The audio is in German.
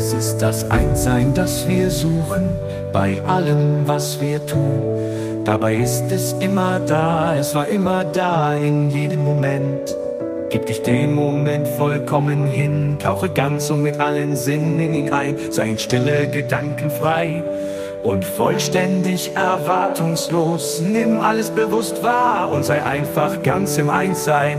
Es ist das Einssein, das wir suchen, bei allem, was wir tun. Dabei ist es immer da, es war immer da in jedem Moment. Gib dich dem Moment vollkommen hin, tauche ganz und mit allen Sinnen in ihn ein, sei in stille Gedanken frei und vollständig erwartungslos. Nimm alles bewusst wahr und sei einfach ganz im Einssein.